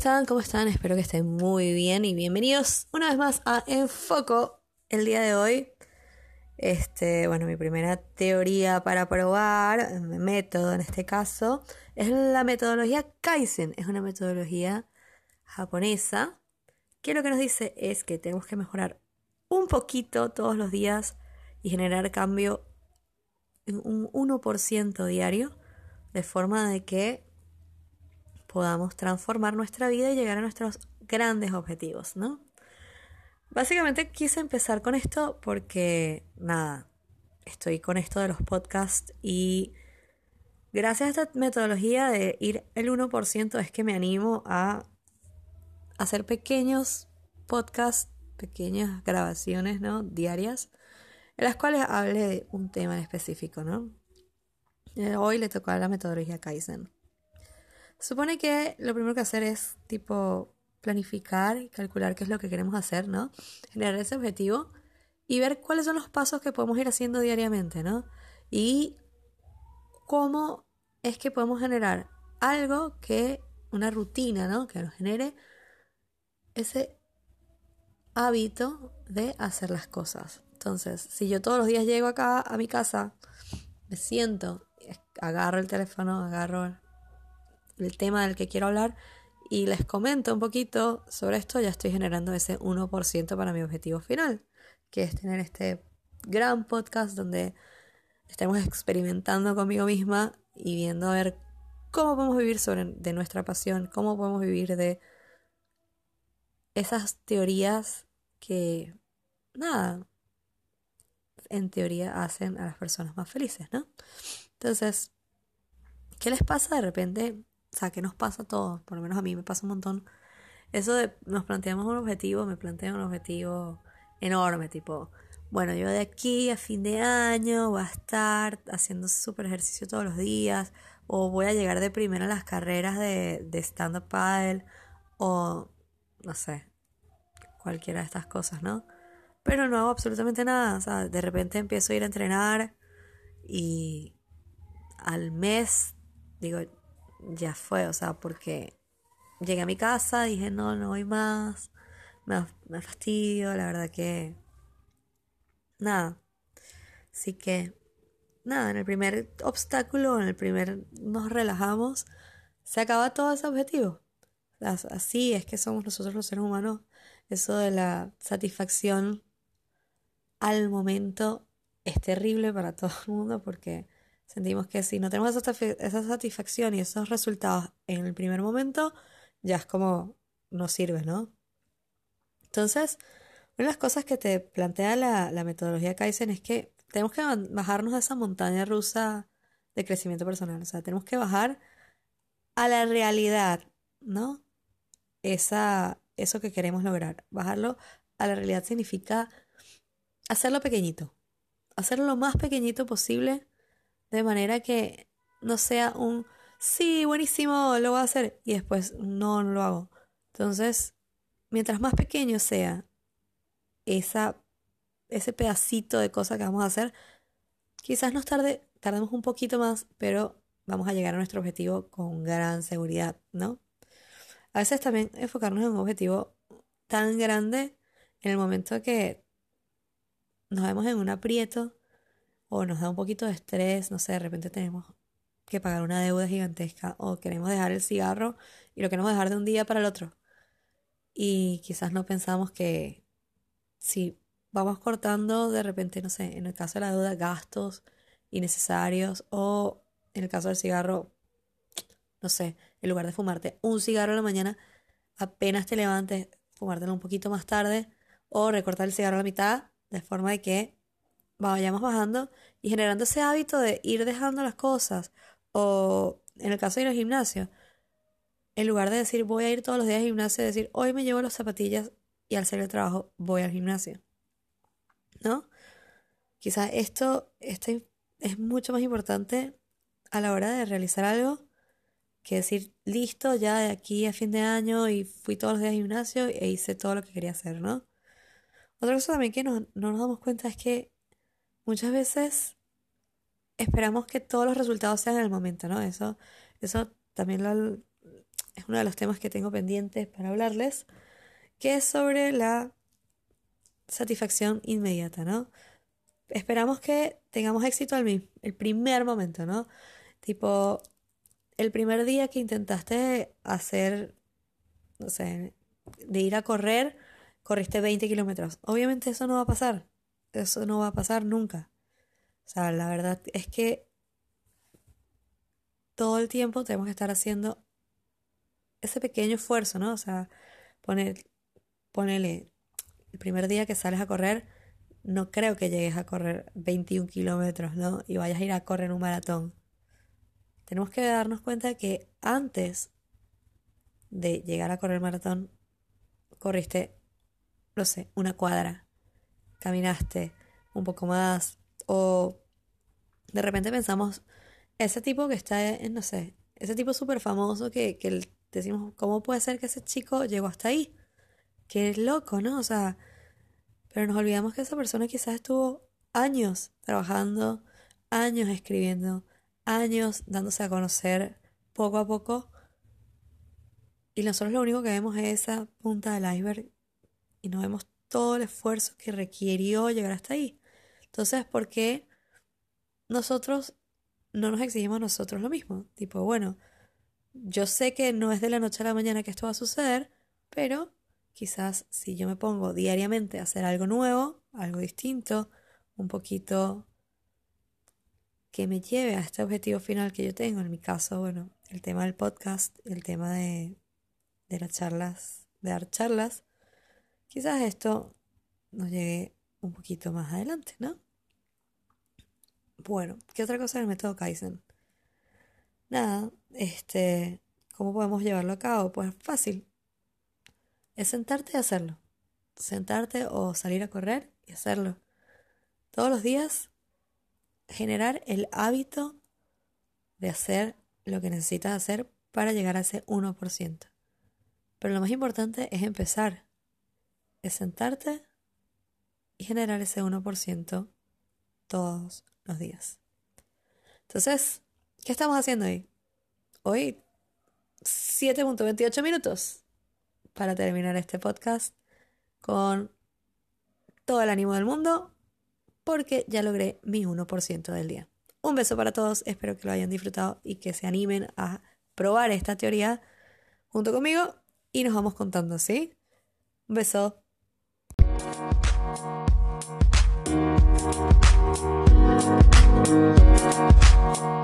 están? ¿Cómo están? Espero que estén muy bien y bienvenidos una vez más a Enfoco el día de hoy. Este, bueno, mi primera teoría para probar, método en este caso, es la metodología Kaizen. Es una metodología japonesa que lo que nos dice es que tenemos que mejorar un poquito todos los días y generar cambio en un 1% diario, de forma de que podamos transformar nuestra vida y llegar a nuestros grandes objetivos, ¿no? Básicamente quise empezar con esto porque, nada, estoy con esto de los podcasts y gracias a esta metodología de ir el 1% es que me animo a hacer pequeños podcasts, pequeñas grabaciones, ¿no? Diarias, en las cuales hable de un tema en específico, ¿no? Eh, hoy le tocó la metodología Kaizen. Supone que lo primero que hacer es tipo planificar y calcular qué es lo que queremos hacer, ¿no? Generar ese objetivo y ver cuáles son los pasos que podemos ir haciendo diariamente, ¿no? Y cómo es que podemos generar algo que, una rutina, ¿no? Que nos genere ese hábito de hacer las cosas. Entonces, si yo todos los días llego acá a mi casa, me siento, agarro el teléfono, agarro el tema del que quiero hablar y les comento un poquito sobre esto, ya estoy generando ese 1% para mi objetivo final, que es tener este gran podcast donde estemos experimentando conmigo misma y viendo a ver cómo podemos vivir sobre, de nuestra pasión, cómo podemos vivir de esas teorías que, nada, en teoría hacen a las personas más felices, ¿no? Entonces, ¿qué les pasa de repente? O sea, ¿qué nos pasa a todos? Por lo menos a mí me pasa un montón. Eso de nos planteamos un objetivo, me planteo un objetivo enorme, tipo, bueno, yo de aquí a fin de año voy a estar haciendo súper ejercicio todos los días, o voy a llegar de primero a las carreras de, de stand-up paddle, o no sé, cualquiera de estas cosas, ¿no? Pero no hago absolutamente nada, o sea, de repente empiezo a ir a entrenar y al mes digo, ya fue, o sea, porque llegué a mi casa, dije, no, no voy más, me, me fastidio, la verdad que... Nada. Así que, nada, en el primer obstáculo, en el primer nos relajamos, se acaba todo ese objetivo. Así es que somos nosotros los seres humanos. Eso de la satisfacción al momento es terrible para todo el mundo porque sentimos que si no tenemos esa satisfacción y esos resultados en el primer momento, ya es como no sirve, ¿no? Entonces, una de las cosas que te plantea la, la metodología Kaizen es que tenemos que bajarnos de esa montaña rusa de crecimiento personal. O sea, tenemos que bajar a la realidad, ¿no? Esa, eso que queremos lograr. Bajarlo a la realidad significa hacerlo pequeñito. Hacerlo lo más pequeñito posible de manera que no sea un, sí, buenísimo, lo voy a hacer y después no, no lo hago. Entonces, mientras más pequeño sea esa, ese pedacito de cosa que vamos a hacer, quizás nos tarde, tardemos un poquito más, pero vamos a llegar a nuestro objetivo con gran seguridad, ¿no? A veces también enfocarnos en un objetivo tan grande en el momento que nos vemos en un aprieto o nos da un poquito de estrés, no sé, de repente tenemos que pagar una deuda gigantesca o queremos dejar el cigarro y lo queremos dejar de un día para el otro. Y quizás no pensamos que si vamos cortando de repente, no sé, en el caso de la deuda, gastos innecesarios o en el caso del cigarro, no sé, en lugar de fumarte un cigarro a la mañana, apenas te levantes, fumártelo un poquito más tarde o recortar el cigarro a la mitad de forma de que vayamos bajando y generando ese hábito de ir dejando las cosas. O en el caso de ir al gimnasio, en lugar de decir voy a ir todos los días al gimnasio, decir hoy me llevo las zapatillas y al hacer el trabajo voy al gimnasio. ¿No? Quizás esto, esto es mucho más importante a la hora de realizar algo que decir listo ya de aquí a fin de año y fui todos los días al gimnasio e hice todo lo que quería hacer, ¿no? Otra cosa también que no, no nos damos cuenta es que muchas veces esperamos que todos los resultados sean en el momento, ¿no? Eso, eso también lo es uno de los temas que tengo pendientes para hablarles, que es sobre la satisfacción inmediata, ¿no? Esperamos que tengamos éxito al el primer momento, ¿no? Tipo, el primer día que intentaste hacer, no sé, de ir a correr, corriste 20 kilómetros. Obviamente eso no va a pasar. Eso no va a pasar nunca. O sea, la verdad es que todo el tiempo tenemos que estar haciendo ese pequeño esfuerzo, ¿no? O sea, poner, ponele, el primer día que sales a correr, no creo que llegues a correr 21 kilómetros, ¿no? Y vayas a ir a correr un maratón. Tenemos que darnos cuenta que antes de llegar a correr maratón, corriste, no sé, una cuadra, caminaste un poco más, o de repente pensamos, ese tipo que está en, no sé, ese tipo súper famoso que, que decimos, ¿cómo puede ser que ese chico llegó hasta ahí? Qué loco, ¿no? O sea, pero nos olvidamos que esa persona quizás estuvo años trabajando, años escribiendo, años dándose a conocer poco a poco. Y nosotros lo único que vemos es esa punta del iceberg y no vemos todo el esfuerzo que requirió llegar hasta ahí. Entonces, ¿por qué nosotros no nos exigimos nosotros lo mismo? Tipo, bueno, yo sé que no es de la noche a la mañana que esto va a suceder, pero quizás si yo me pongo diariamente a hacer algo nuevo, algo distinto, un poquito que me lleve a este objetivo final que yo tengo, en mi caso, bueno, el tema del podcast, el tema de, de las charlas, de dar charlas, quizás esto nos llegue un poquito más adelante, ¿no? Bueno, ¿qué otra cosa del método Kaizen? Nada, este, ¿cómo podemos llevarlo a cabo? Pues fácil. Es sentarte y hacerlo. Sentarte o salir a correr y hacerlo. Todos los días generar el hábito de hacer lo que necesitas hacer para llegar a ese 1%. Pero lo más importante es empezar. Es sentarte y generar ese 1% todos los días. Entonces, ¿Qué estamos haciendo hoy? Hoy 7.28 minutos para terminar este podcast con todo el ánimo del mundo porque ya logré mi 1% del día. Un beso para todos, espero que lo hayan disfrutado y que se animen a probar esta teoría junto conmigo y nos vamos contando, ¿sí? Un beso. Thank you.